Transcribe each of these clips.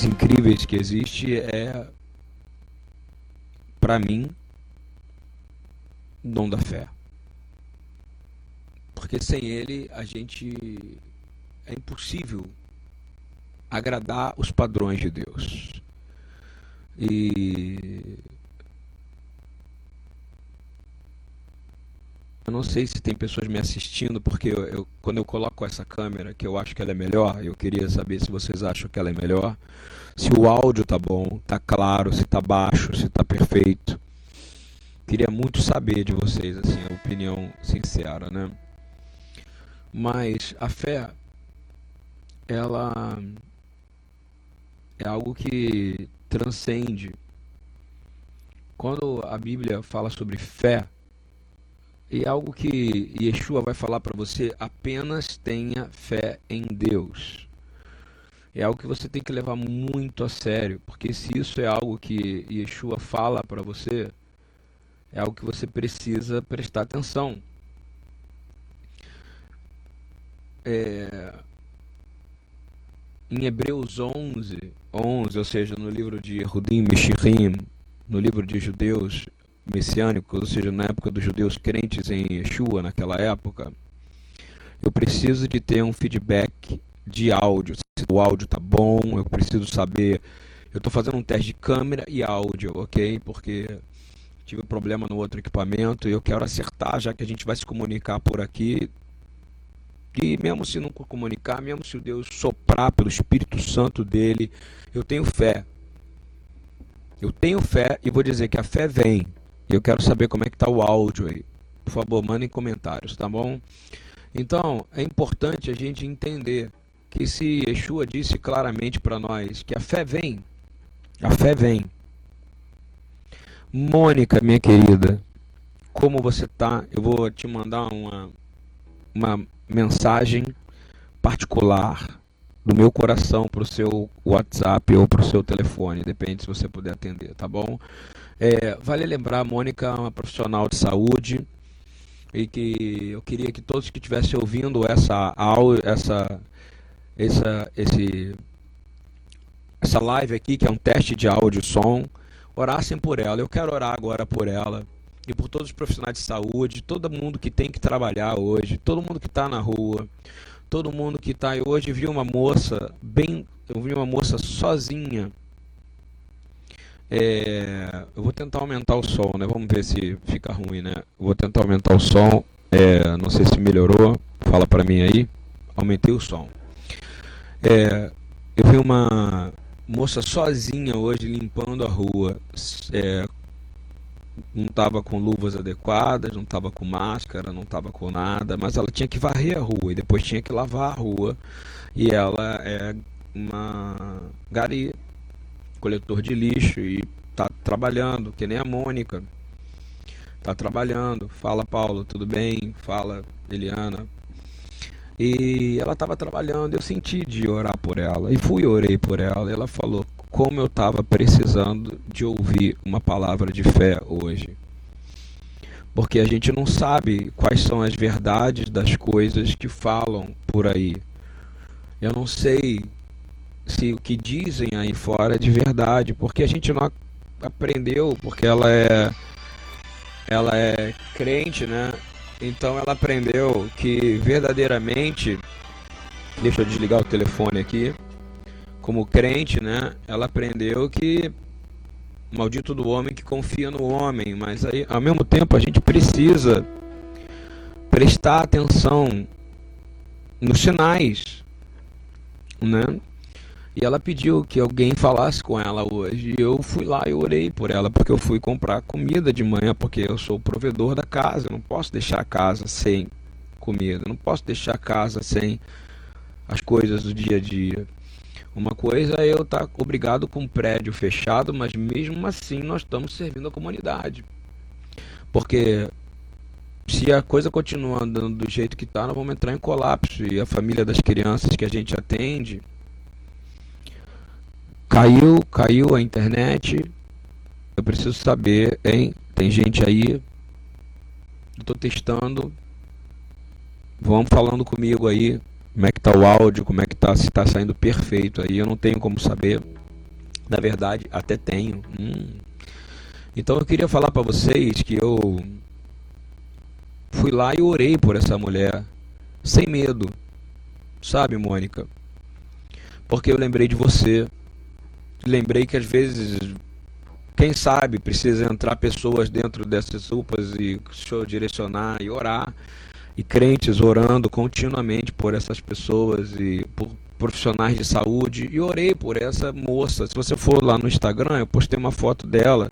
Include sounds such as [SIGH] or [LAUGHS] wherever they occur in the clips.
mais incríveis que existe é, para mim, dom da fé. Porque sem ele a gente é impossível agradar os padrões de Deus. E eu não sei se tem pessoas me assistindo, porque eu, eu, quando eu coloco essa câmera, que eu acho que ela é melhor, eu queria saber se vocês acham que ela é melhor, se o áudio tá bom, tá claro, se tá baixo, se tá perfeito. Queria muito saber de vocês, assim, a opinião sincera, né? Mas a fé, ela é algo que transcende. Quando a Bíblia fala sobre fé, é algo que Yeshua vai falar para você, apenas tenha fé em Deus. É algo que você tem que levar muito a sério, porque se isso é algo que Yeshua fala para você, é algo que você precisa prestar atenção. É, em Hebreus 11, 11, ou seja, no livro de Rudim Mishirim, no livro de judeus messiânicos, ou seja, na época dos judeus crentes em Yeshua, naquela época, eu preciso de ter um feedback de áudio. Se o áudio tá bom, eu preciso saber. Eu estou fazendo um teste de câmera e áudio, ok? Porque tive um problema no outro equipamento e eu quero acertar, já que a gente vai se comunicar por aqui e mesmo se não comunicar, mesmo se o Deus soprar pelo Espírito Santo dele, eu tenho fé. Eu tenho fé e vou dizer que a fé vem. E eu quero saber como é que está o áudio aí. Por favor, mandem comentários, tá bom? Então, é importante a gente entender que se Yeshua disse claramente para nós que a fé vem, a fé vem. Mônica, minha querida, como você tá? Eu vou te mandar uma, uma mensagem particular do meu coração para o seu WhatsApp ou para o seu telefone, depende se você puder atender, tá bom? É, vale lembrar, a Mônica é uma profissional de saúde e que eu queria que todos que estivessem ouvindo essa essa essa esse essa live aqui, que é um teste de áudio e som, orassem por ela. Eu quero orar agora por ela e por todos os profissionais de saúde, todo mundo que tem que trabalhar hoje, todo mundo que está na rua, todo mundo que está. Hoje vi uma moça bem, eu vi uma moça sozinha. É, eu vou tentar aumentar o som, né? Vamos ver se fica ruim, né? Eu vou tentar aumentar o som. É, não sei se melhorou. Fala para mim aí. Aumentei o som. É, eu vi uma moça sozinha hoje limpando a rua, é, não estava com luvas adequadas, não estava com máscara, não estava com nada, mas ela tinha que varrer a rua e depois tinha que lavar a rua. E ela é uma gari, coletor de lixo e está trabalhando, que nem a Mônica. Está trabalhando. Fala Paulo, tudo bem? Fala Eliana. E ela estava trabalhando, eu senti de orar por ela. E fui orei por ela. E ela falou: como eu estava precisando de ouvir uma palavra de fé hoje. Porque a gente não sabe quais são as verdades das coisas que falam por aí. Eu não sei se o que dizem aí fora é de verdade, porque a gente não aprendeu, porque ela é ela é crente, né? Então ela aprendeu que verdadeiramente Deixa eu desligar o telefone aqui como crente, né, ela aprendeu que maldito do homem que confia no homem, mas aí ao mesmo tempo a gente precisa prestar atenção nos sinais, né? E ela pediu que alguém falasse com ela hoje. E eu fui lá e orei por ela, porque eu fui comprar comida de manhã, porque eu sou o provedor da casa. Eu não posso deixar a casa sem comida, não posso deixar a casa sem as coisas do dia a dia. Uma coisa é eu estar obrigado com um prédio fechado, mas mesmo assim nós estamos servindo a comunidade. Porque se a coisa continuar andando do jeito que está, nós vamos entrar em colapso. E a família das crianças que a gente atende caiu, caiu a internet. Eu preciso saber, hein? Tem gente aí. Estou testando. Vão falando comigo aí como é que tá o áudio, como é que tá, se está saindo perfeito aí, eu não tenho como saber. Na verdade, até tenho. Hum. Então eu queria falar para vocês que eu fui lá e orei por essa mulher sem medo. Sabe, Mônica? Porque eu lembrei de você. Lembrei que às vezes, quem sabe, precisa entrar pessoas dentro dessas UPAs e o direcionar e orar. E crentes orando continuamente por essas pessoas e por profissionais de saúde. E orei por essa moça. Se você for lá no Instagram, eu postei uma foto dela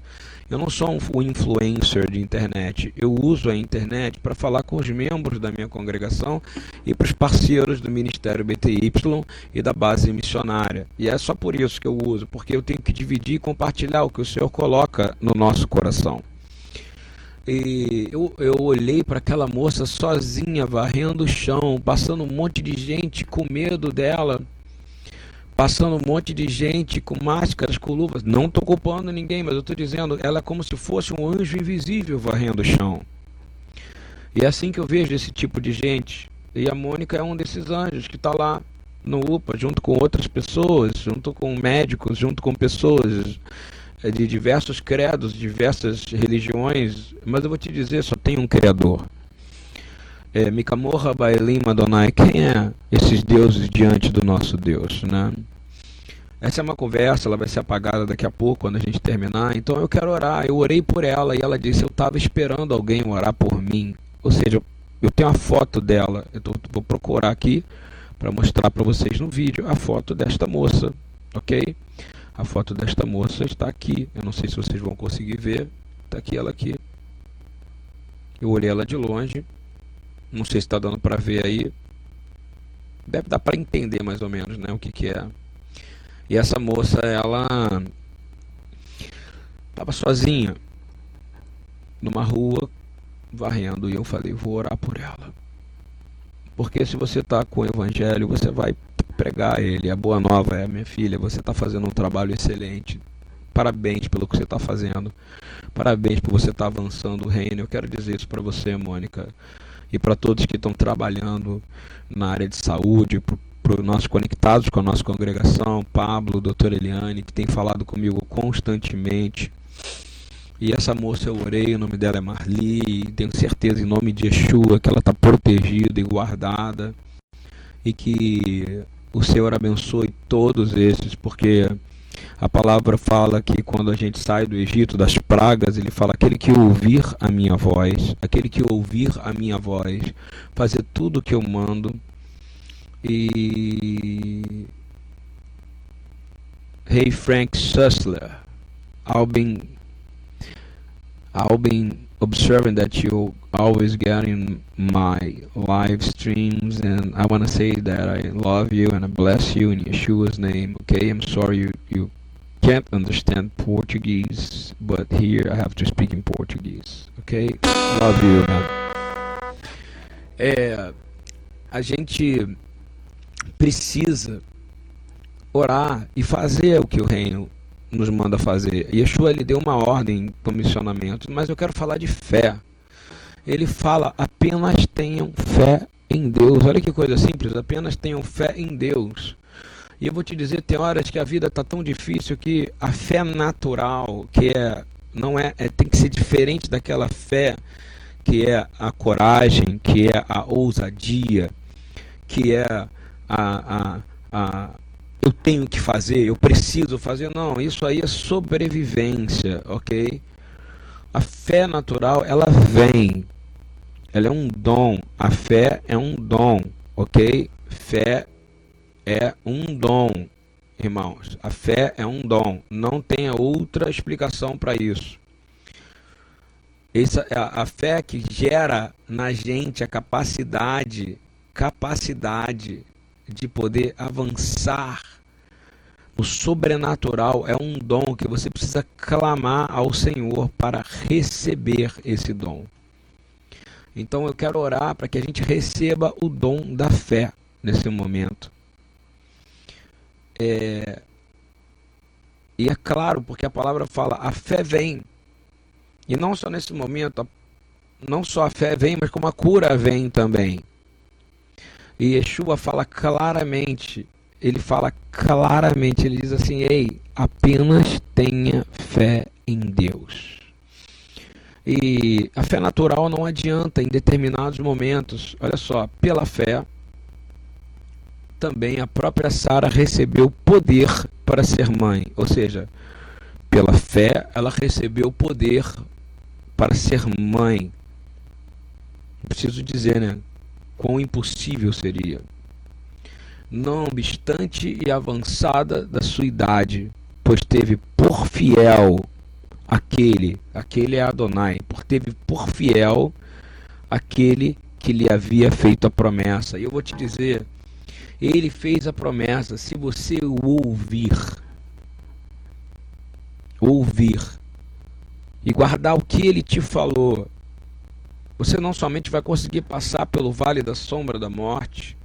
eu não sou um influencer de internet. Eu uso a internet para falar com os membros da minha congregação e para os parceiros do Ministério BTY e da base missionária. E é só por isso que eu uso, porque eu tenho que dividir e compartilhar o que o Senhor coloca no nosso coração. E eu, eu olhei para aquela moça sozinha, varrendo o chão, passando um monte de gente com medo dela passando um monte de gente com máscaras, com luvas. Não estou culpando ninguém, mas eu estou dizendo, ela é como se fosse um anjo invisível varrendo o chão. E é assim que eu vejo esse tipo de gente. E a Mônica é um desses anjos que está lá no UPA, junto com outras pessoas, junto com médicos, junto com pessoas de diversos credos, diversas religiões. Mas eu vou te dizer, só tem um Criador. É, Mikamorra, Bailim, Madonai, quem é esses deuses diante do nosso Deus, né? Essa é uma conversa, ela vai ser apagada daqui a pouco, quando a gente terminar. Então eu quero orar. Eu orei por ela e ela disse: Eu estava esperando alguém orar por mim. Ou seja, eu tenho a foto dela. Eu tô, vou procurar aqui para mostrar para vocês no vídeo a foto desta moça, ok? A foto desta moça está aqui. Eu não sei se vocês vão conseguir ver. Está aqui ela aqui. Eu olhei ela de longe. Não sei se está dando para ver aí. Deve dar para entender mais ou menos, né, o que que é. E essa moça, ela estava sozinha numa rua varrendo e eu falei, vou orar por ela. Porque se você está com o evangelho, você vai pregar ele. A boa nova é, minha filha, você está fazendo um trabalho excelente. Parabéns pelo que você está fazendo. Parabéns por você estar tá avançando o reino. Eu quero dizer isso para você, Mônica e para todos que estão trabalhando na área de saúde, para os nossos conectados com a nossa congregação, Pablo, doutor Eliane, que tem falado comigo constantemente. E essa moça eu orei, o nome dela é Marli, tenho certeza em nome de Yeshua que ela está protegida e guardada. E que o Senhor abençoe todos esses, porque a palavra fala que quando a gente sai do Egito das pragas, ele fala: aquele que ouvir a minha voz, aquele que ouvir a minha voz, fazer tudo o que eu mando. E. Hey Frank Sussler, I've been observing that you always getting my live streams and I want to say that I love you and I bless you in Yeshua's name okay I'm sorry you, you can't understand Portuguese, but here I have to speak in Portuguese. Ok? Love you, man. É, a gente precisa orar e fazer o que o reino nos manda fazer. Yeshua ele deu uma ordem para missionamento, mas eu quero falar de fé. Ele fala: apenas tenham fé em Deus. Olha que coisa simples, apenas tenham fé em Deus. E eu vou te dizer, tem horas que a vida está tão difícil que a fé natural, que é não é, é, tem que ser diferente daquela fé que é a coragem, que é a ousadia, que é a, a, a eu tenho que fazer, eu preciso fazer. Não, isso aí é sobrevivência, ok? A fé natural, ela vem, ela é um dom. A fé é um dom, ok? Fé é um dom, irmãos. A fé é um dom. Não tem outra explicação para isso. Essa, a, a fé que gera na gente a capacidade, capacidade de poder avançar o sobrenatural é um dom que você precisa clamar ao Senhor para receber esse dom. Então eu quero orar para que a gente receba o dom da fé nesse momento. É... E é claro, porque a palavra fala, a fé vem. E não só nesse momento, não só a fé vem, mas como a cura vem também. E Yeshua fala claramente ele fala claramente, ele diz assim: "Ei, apenas tenha fé em Deus". E a fé natural não adianta em determinados momentos. Olha só, pela fé também a própria Sara recebeu poder para ser mãe, ou seja, pela fé ela recebeu poder para ser mãe. Preciso dizer, né? Quão impossível seria. Não obstante e avançada da sua idade, pois teve por fiel aquele, aquele é Adonai, por teve por fiel aquele que lhe havia feito a promessa. E eu vou te dizer, ele fez a promessa, se você o ouvir, ouvir e guardar o que ele te falou, você não somente vai conseguir passar pelo vale da sombra da morte,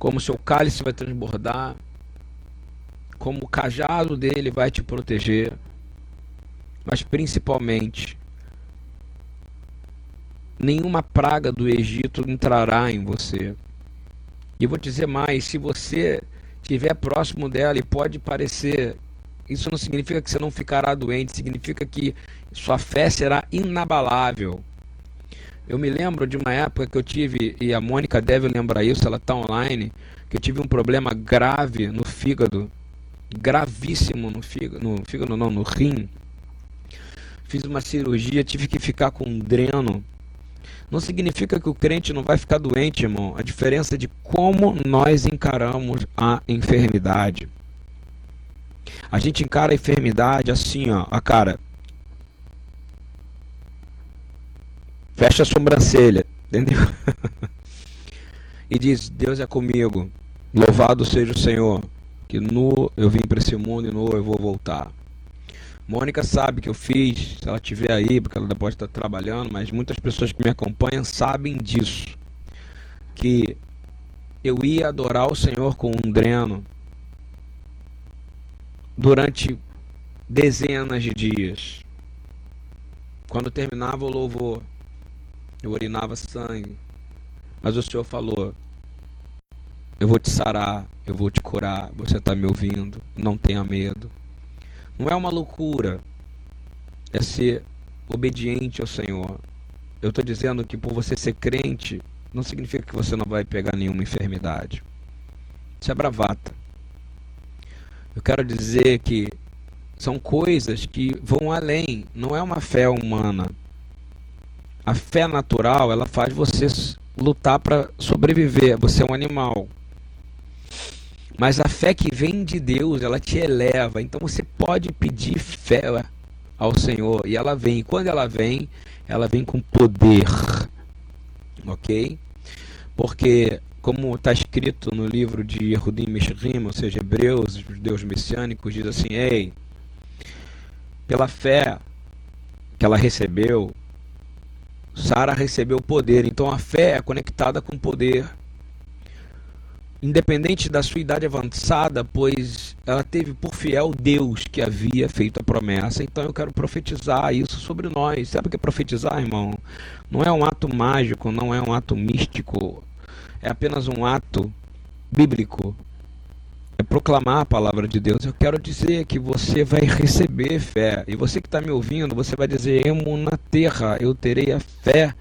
como seu cálice vai transbordar, como o cajado dele vai te proteger, mas principalmente nenhuma praga do Egito entrará em você. E vou dizer mais: se você estiver próximo dela e pode parecer, isso não significa que você não ficará doente, significa que sua fé será inabalável. Eu me lembro de uma época que eu tive, e a Mônica deve lembrar isso, ela está online, que eu tive um problema grave no fígado, gravíssimo no fígado, no fígado não, no rim. Fiz uma cirurgia, tive que ficar com um dreno não significa que o crente não vai ficar doente, irmão. A diferença é de como nós encaramos a enfermidade. A gente encara a enfermidade assim, ó, a cara. Fecha a sobrancelha, entendeu? [LAUGHS] e diz: Deus é comigo. Louvado seja o Senhor, que nu eu vim para esse mundo e nu eu vou voltar. Mônica sabe que eu fiz, se ela estiver aí, porque ela pode estar trabalhando, mas muitas pessoas que me acompanham sabem disso. Que eu ia adorar o Senhor com um dreno durante dezenas de dias. Quando terminava o louvor, eu urinava sangue. Mas o Senhor falou: Eu vou te sarar, eu vou te curar. Você está me ouvindo, não tenha medo. Não é uma loucura. É ser obediente ao Senhor. Eu estou dizendo que por você ser crente, não significa que você não vai pegar nenhuma enfermidade. Isso é bravata. Eu quero dizer que são coisas que vão além. Não é uma fé humana. A fé natural, ela faz você lutar para sobreviver. Você é um animal. Mas a fé que vem de Deus, ela te eleva. Então você pode pedir fé ao Senhor e ela vem. E quando ela vem, ela vem com poder. Ok? Porque, como está escrito no livro de Yehudim Meshrim, ou seja, Hebreus, judeus messiânicos, diz assim: Ei, pela fé que ela recebeu, Sara recebeu poder. Então a fé é conectada com poder independente da sua idade avançada, pois ela teve por fiel Deus que havia feito a promessa. Então eu quero profetizar isso sobre nós. Sabe o que é profetizar, irmão? Não é um ato mágico, não é um ato místico, é apenas um ato bíblico. É proclamar a palavra de Deus. Eu quero dizer que você vai receber fé. E você que está me ouvindo, você vai dizer: Emo na terra, eu terei a fé,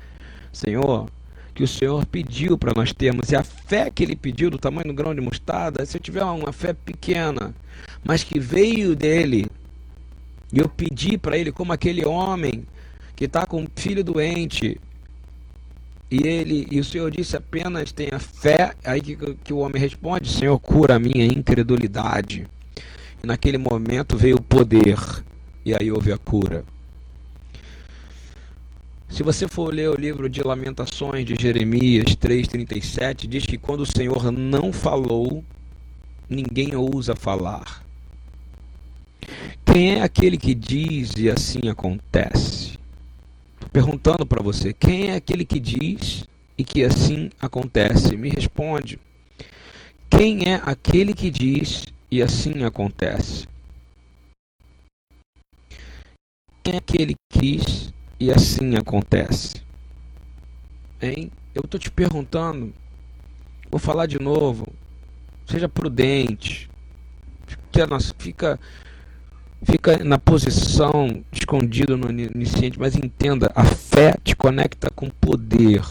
Senhor que o Senhor pediu para nós termos. E a fé que ele pediu, do tamanho do grão de mostarda, se eu tiver uma fé pequena, mas que veio dele, e eu pedi para ele, como aquele homem que está com um filho doente, e ele e o Senhor disse apenas tenha fé. Aí que, que o homem responde: Senhor, cura a minha incredulidade. E naquele momento veio o poder, e aí houve a cura. Se você for ler o livro de Lamentações de Jeremias 3,37, diz que quando o Senhor não falou, ninguém ousa falar. Quem é aquele que diz e assim acontece? Perguntando para você: quem é aquele que diz e que assim acontece? Me responde. Quem é aquele que diz e assim acontece? Quem é aquele que diz e assim acontece. Hein? Eu estou te perguntando, vou falar de novo. seja prudente, fica, fica na posição escondido no iniciante, mas entenda, a fé te conecta com poder.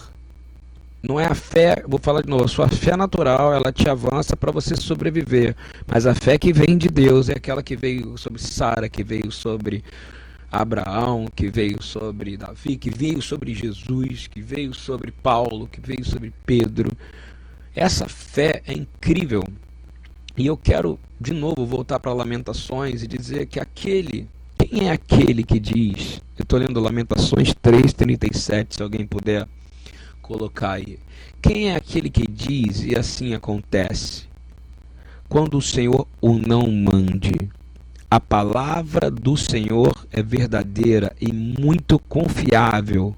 Não é a fé, vou falar de novo, a sua fé natural, ela te avança para você sobreviver. Mas a fé que vem de Deus é aquela que veio sobre Sara, que veio sobre Abraão, que veio sobre Davi, que veio sobre Jesus, que veio sobre Paulo, que veio sobre Pedro. Essa fé é incrível. E eu quero de novo voltar para Lamentações e dizer que aquele, quem é aquele que diz? Eu estou lendo Lamentações 3:37, se alguém puder colocar aí. Quem é aquele que diz e assim acontece? Quando o Senhor o não mande. A palavra do Senhor é verdadeira e muito confiável,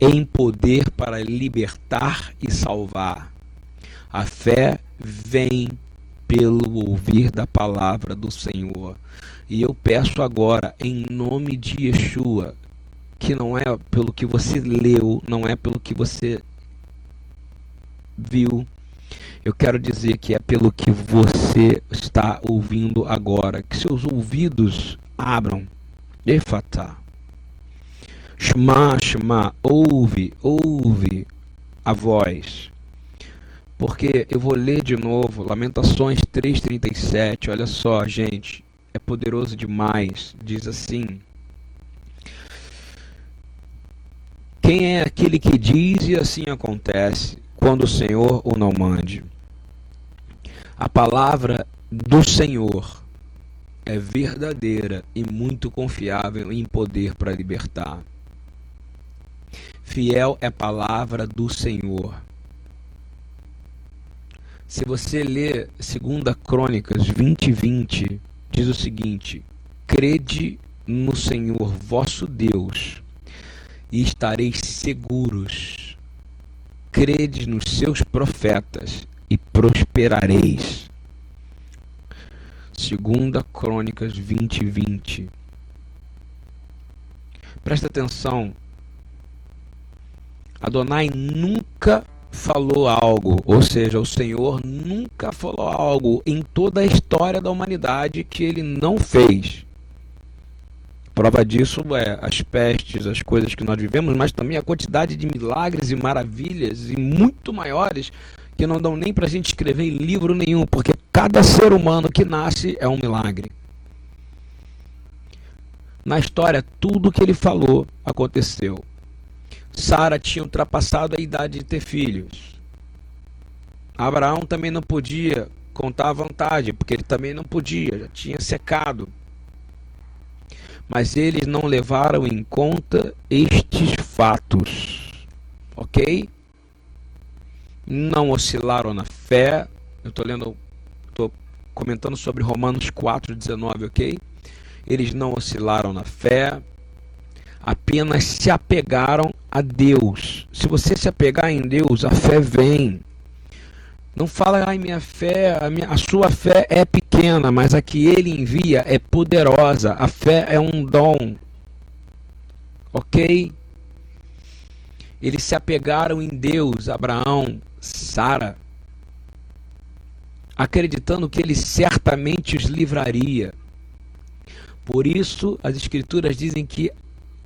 em poder para libertar e salvar. A fé vem pelo ouvir da palavra do Senhor. E eu peço agora, em nome de Yeshua, que não é pelo que você leu, não é pelo que você viu. Eu quero dizer que é pelo que você está ouvindo agora. Que seus ouvidos abram. Efatá. Shema, Shema, ouve, ouve a voz. Porque eu vou ler de novo Lamentações 3:37. Olha só, gente, é poderoso demais. Diz assim: Quem é aquele que diz e assim acontece, quando o Senhor o não mande? A palavra do Senhor é verdadeira e muito confiável em poder para libertar. Fiel é a palavra do Senhor. Se você ler 2 Crônicas 20, 20, diz o seguinte: Crede no Senhor vosso Deus e estareis seguros. Crede nos seus profetas e prosperareis. Segunda Crônicas 20, 20. Presta atenção. Adonai nunca falou algo, ou seja, o Senhor nunca falou algo em toda a história da humanidade que ele não fez. Prova disso é as pestes, as coisas que nós vivemos, mas também a quantidade de milagres e maravilhas e muito maiores que não dão nem para a gente escrever em livro nenhum, porque cada ser humano que nasce é um milagre. Na história, tudo que ele falou aconteceu. Sara tinha ultrapassado a idade de ter filhos. Abraão também não podia contar a vantagem, porque ele também não podia, já tinha secado mas eles não levaram em conta estes fatos. Ok? Não oscilaram na fé. Eu estou lendo, estou comentando sobre Romanos 4,19, ok? Eles não oscilaram na fé, apenas se apegaram a Deus. Se você se apegar em Deus, a fé vem. Não fala, ai, minha fé, a, minha, a sua fé é pequena, mas a que ele envia é poderosa. A fé é um dom. Ok? Eles se apegaram em Deus, Abraão, Sara, acreditando que ele certamente os livraria. Por isso, as Escrituras dizem que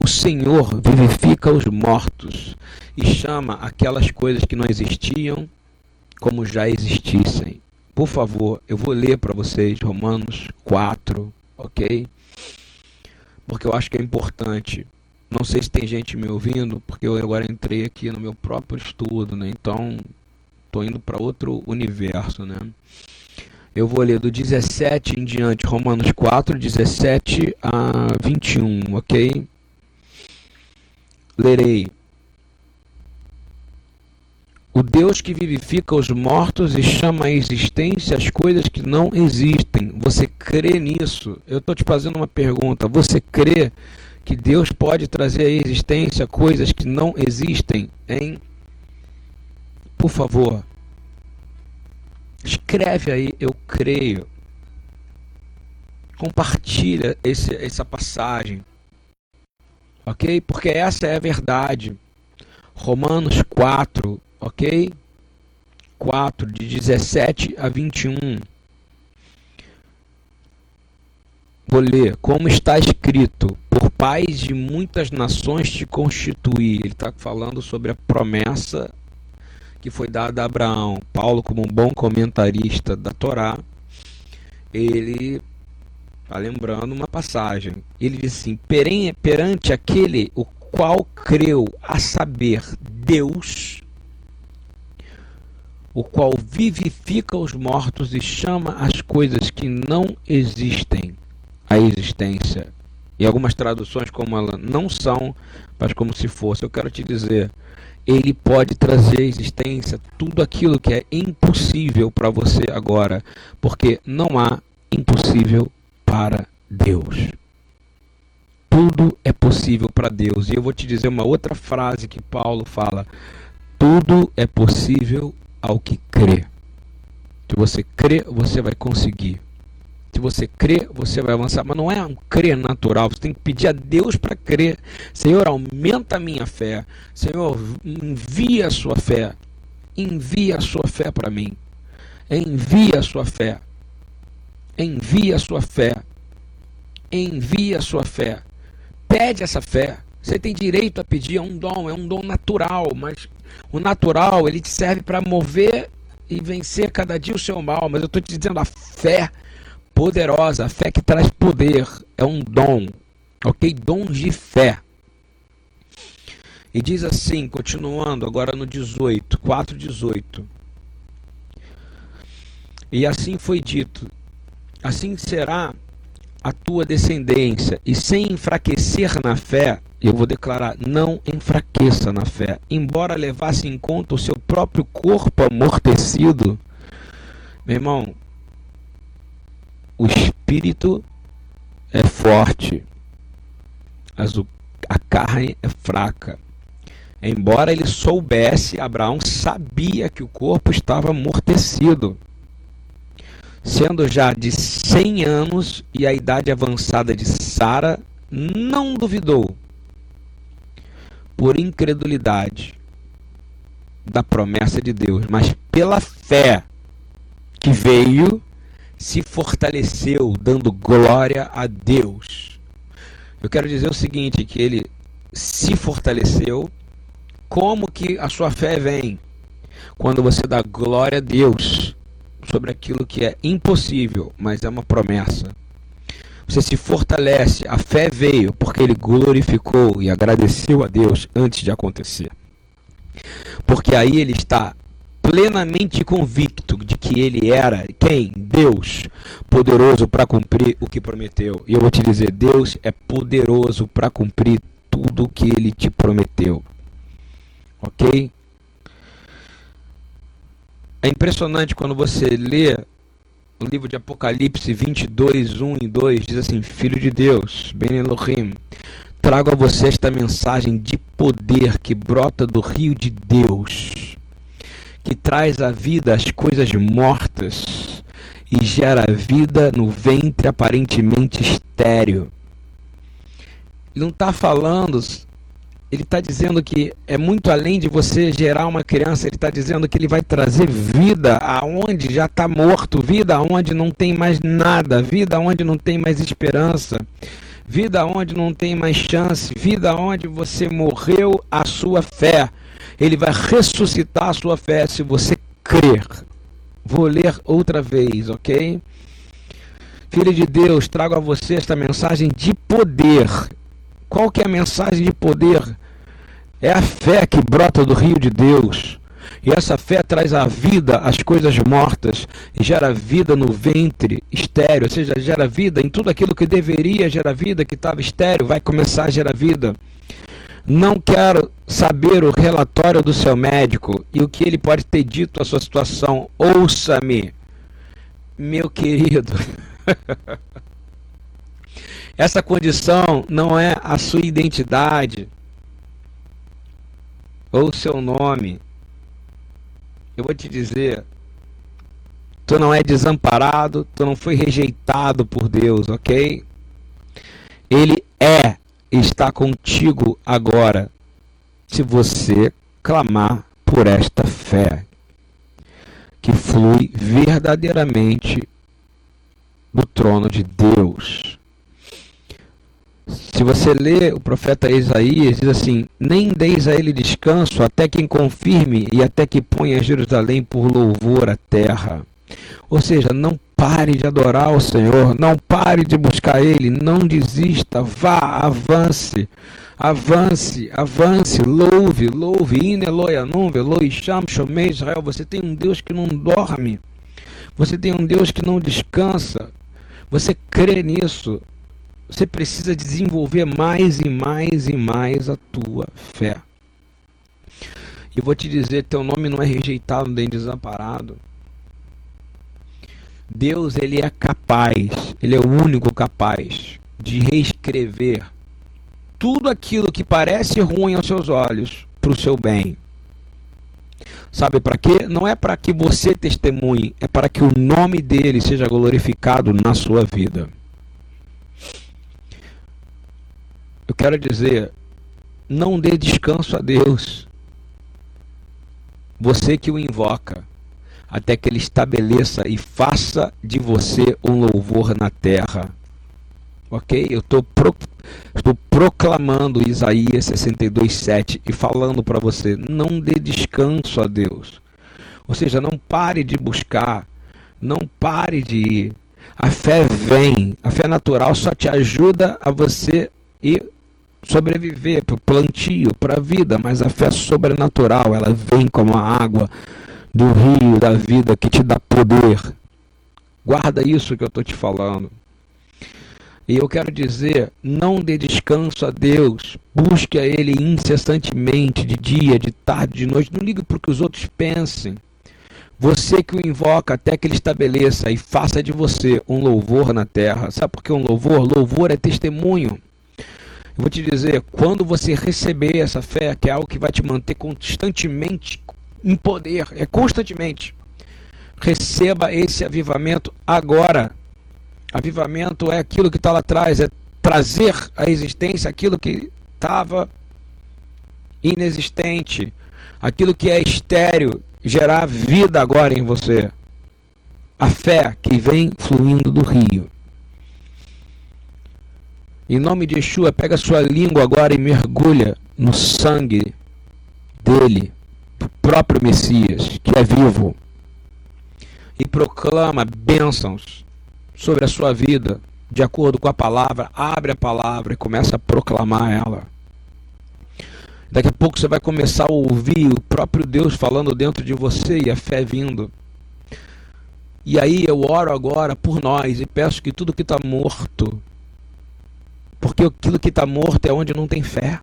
o Senhor vivifica os mortos e chama aquelas coisas que não existiam como já existissem. Por favor, eu vou ler para vocês Romanos 4, ok? Porque eu acho que é importante. Não sei se tem gente me ouvindo, porque eu agora entrei aqui no meu próprio estudo, né? Então, estou indo para outro universo, né? Eu vou ler do 17 em diante, Romanos 4, 17 a 21, ok? Lerei. O Deus que vivifica os mortos e chama à existência as coisas que não existem. Você crê nisso? Eu estou te fazendo uma pergunta. Você crê que Deus pode trazer à existência coisas que não existem? Hein? Por favor, escreve aí, eu creio. Compartilha esse, essa passagem. Ok? Porque essa é a verdade. Romanos 4, ok? 4, de 17 a 21. Vou ler. Como está escrito: Por pais de muitas nações te constituí. Ele está falando sobre a promessa que foi dada a Abraão. Paulo, como um bom comentarista da Torá, ele está lembrando uma passagem. Ele diz assim: perante aquele o qual creu, a saber, Deus, o qual vivifica os mortos e chama as coisas que não existem à existência. E algumas traduções, como ela não são, mas como se fosse. Eu quero te dizer, ele pode trazer à existência tudo aquilo que é impossível para você agora, porque não há impossível para Deus. Tudo é possível para Deus. E eu vou te dizer uma outra frase que Paulo fala: tudo é possível ao que crê. Se você crê, você vai conseguir. Se você crê, você vai avançar. Mas não é um crer natural. Você tem que pedir a Deus para crer. Senhor, aumenta a minha fé. Senhor, envia a sua fé. Envia a sua fé para mim. Envia a sua fé. Envia a sua fé. Envia a sua fé. Pede essa fé. Você tem direito a pedir, é um dom, é um dom natural, mas o natural ele te serve para mover e vencer cada dia o seu mal. Mas eu estou te dizendo, a fé poderosa, a fé que traz poder, é um dom, ok? Dons de fé. E diz assim, continuando agora no 18, 4, 18. E assim foi dito: assim será a tua descendência, e sem enfraquecer na fé, eu vou declarar: não enfraqueça na fé, embora levasse em conta o seu próprio corpo amortecido. Meu irmão, o espírito é forte, mas a carne é fraca. Embora ele soubesse, Abraão sabia que o corpo estava amortecido. Sendo já de 100 anos e a idade avançada de Sara, não duvidou, por incredulidade, da promessa de Deus, mas pela fé que veio se fortaleceu dando glória a Deus. Eu quero dizer o seguinte, que ele se fortaleceu, como que a sua fé vem? Quando você dá glória a Deus sobre aquilo que é impossível, mas é uma promessa. Você se fortalece, a fé veio porque ele glorificou e agradeceu a Deus antes de acontecer. Porque aí ele está plenamente convicto de que ele era quem? Deus, poderoso para cumprir o que prometeu. E eu vou te dizer, Deus é poderoso para cumprir tudo o que ele te prometeu. OK? É impressionante quando você lê o livro de Apocalipse 22, 1 e 2, diz assim: Filho de Deus, Ben Elohim, trago a você esta mensagem de poder que brota do rio de Deus que traz à vida as coisas mortas e gera vida no ventre aparentemente estéreo. Ele não está falando, ele está dizendo que é muito além de você gerar uma criança, ele está dizendo que ele vai trazer vida aonde já está morto, vida aonde não tem mais nada, vida aonde não tem mais esperança, vida onde não tem mais chance, vida onde você morreu a sua fé. Ele vai ressuscitar a sua fé se você crer. Vou ler outra vez, ok? Filho de Deus, trago a você esta mensagem de poder. Qual que é a mensagem de poder? É a fé que brota do rio de Deus. E essa fé traz à vida as coisas mortas e gera vida no ventre estéreo, ou seja, gera vida em tudo aquilo que deveria gerar vida, que estava estéreo, vai começar a gerar vida. Não quero saber o relatório do seu médico e o que ele pode ter dito à sua situação. Ouça-me, meu querido. [LAUGHS] Essa condição não é a sua identidade ou o seu nome. Eu vou te dizer, tu não é desamparado, tu não foi rejeitado por Deus, ok? Ele é está contigo agora, se você clamar por esta fé. que flui verdadeiramente do trono de Deus. Se você lê o profeta Isaías, diz assim: Nem deis a ele descanso, até quem confirme e até que ponha Jerusalém por louvor à terra. Ou seja, não pare de adorar o Senhor, não pare de buscar Ele, não desista, vá, avance, avance, avance, louve, louve, ineloianum, veloisham, shomei Israel, você tem um Deus que não dorme, você tem um Deus que não descansa, você crê nisso, você precisa desenvolver mais e mais e mais a tua fé. E vou te dizer, teu nome não é rejeitado nem desamparado. Deus ele é capaz, ele é o único capaz de reescrever tudo aquilo que parece ruim aos seus olhos para o seu bem. Sabe para quê? Não é para que você testemunhe, é para que o nome dele seja glorificado na sua vida. Eu quero dizer, não dê descanso a Deus. Você que o invoca, até que ele estabeleça e faça de você um louvor na terra. Ok? Eu estou pro, proclamando Isaías 62,7 e falando para você: não dê descanso a Deus. Ou seja, não pare de buscar, não pare de ir. A fé vem, a fé natural só te ajuda a você ir sobreviver para o plantio, para a vida, mas a fé sobrenatural, ela vem como a água do rio da vida que te dá poder. Guarda isso que eu estou te falando. E eu quero dizer, não dê descanso a Deus, busque a Ele incessantemente, de dia, de tarde, de noite. Não ligue para o que os outros pensem. Você que o invoca até que ele estabeleça e faça de você um louvor na terra. Sabe por que um louvor? Louvor é testemunho. Eu vou te dizer, quando você receber essa fé, que é algo que vai te manter constantemente em poder, é constantemente. Receba esse avivamento agora. Avivamento é aquilo que está lá atrás, é trazer à existência aquilo que estava inexistente, aquilo que é estéreo, gerar vida agora em você. A fé que vem fluindo do rio. Em nome de Yeshua, pega sua língua agora e mergulha no sangue dele próprio Messias, que é vivo, e proclama bênçãos sobre a sua vida, de acordo com a palavra, abre a palavra e começa a proclamar ela. Daqui a pouco você vai começar a ouvir o próprio Deus falando dentro de você e a fé vindo. E aí eu oro agora por nós e peço que tudo que está morto, porque aquilo que está morto é onde não tem fé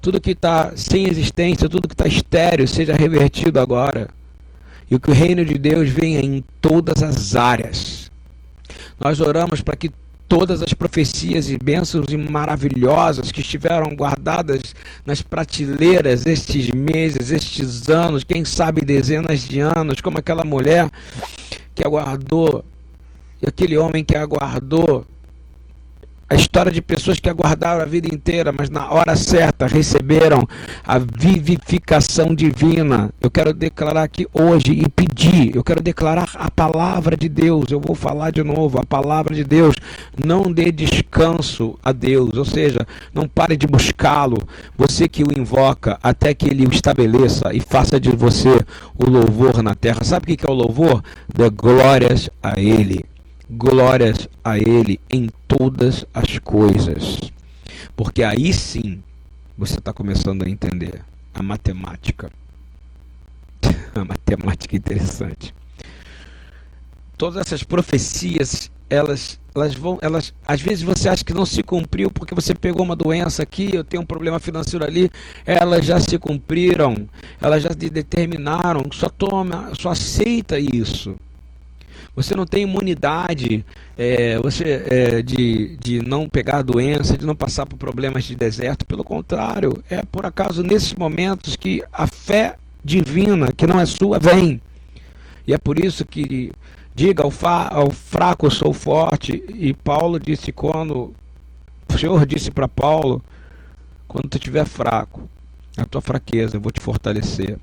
tudo que está sem existência, tudo que está estéreo, seja revertido agora. E que o reino de Deus venha em todas as áreas. Nós oramos para que todas as profecias e bênçãos maravilhosas que estiveram guardadas nas prateleiras estes meses, estes anos, quem sabe dezenas de anos, como aquela mulher que aguardou, e aquele homem que aguardou a história de pessoas que aguardaram a vida inteira, mas na hora certa receberam a vivificação divina. Eu quero declarar aqui hoje e pedir, eu quero declarar a palavra de Deus. Eu vou falar de novo, a palavra de Deus. Não dê descanso a Deus, ou seja, não pare de buscá-lo. Você que o invoca até que ele o estabeleça e faça de você o louvor na terra. Sabe o que é o louvor? Dê glórias a ele glórias a Ele em todas as coisas. Porque aí sim você está começando a entender a matemática. [LAUGHS] a matemática interessante. Todas essas profecias, elas, elas vão, elas, às vezes você acha que não se cumpriu porque você pegou uma doença aqui, eu tenho um problema financeiro ali, elas já se cumpriram, elas já determinaram, só toma, só aceita isso você não tem imunidade é, você, é, de, de não pegar a doença, de não passar por problemas de deserto. Pelo contrário, é por acaso nesses momentos que a fé divina, que não é sua, vem. E é por isso que diga ao, fa, ao fraco sou forte. E Paulo disse quando o Senhor disse para Paulo, quando tu estiver fraco, a tua fraqueza eu vou te fortalecer.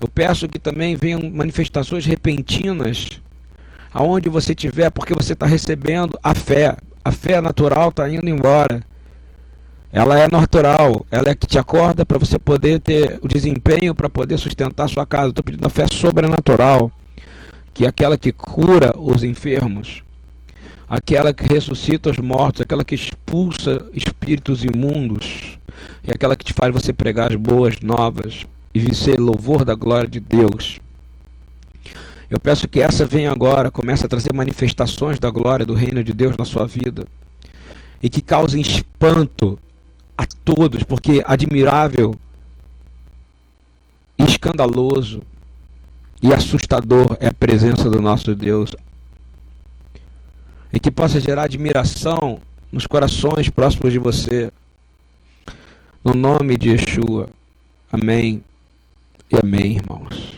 Eu peço que também venham manifestações repentinas aonde você estiver, porque você está recebendo a fé. A fé natural está indo embora. Ela é natural, ela é que te acorda para você poder ter o desempenho para poder sustentar sua casa. Estou pedindo a fé sobrenatural, que é aquela que cura os enfermos, aquela que ressuscita os mortos, aquela que expulsa espíritos imundos, e aquela que te faz você pregar as boas novas e ser louvor da glória de Deus. Eu peço que essa venha agora, comece a trazer manifestações da glória do reino de Deus na sua vida e que causem espanto a todos, porque admirável, escandaloso e assustador é a presença do nosso Deus. E que possa gerar admiração nos corações próximos de você. No nome de Yeshua. Amém e amém, irmãos.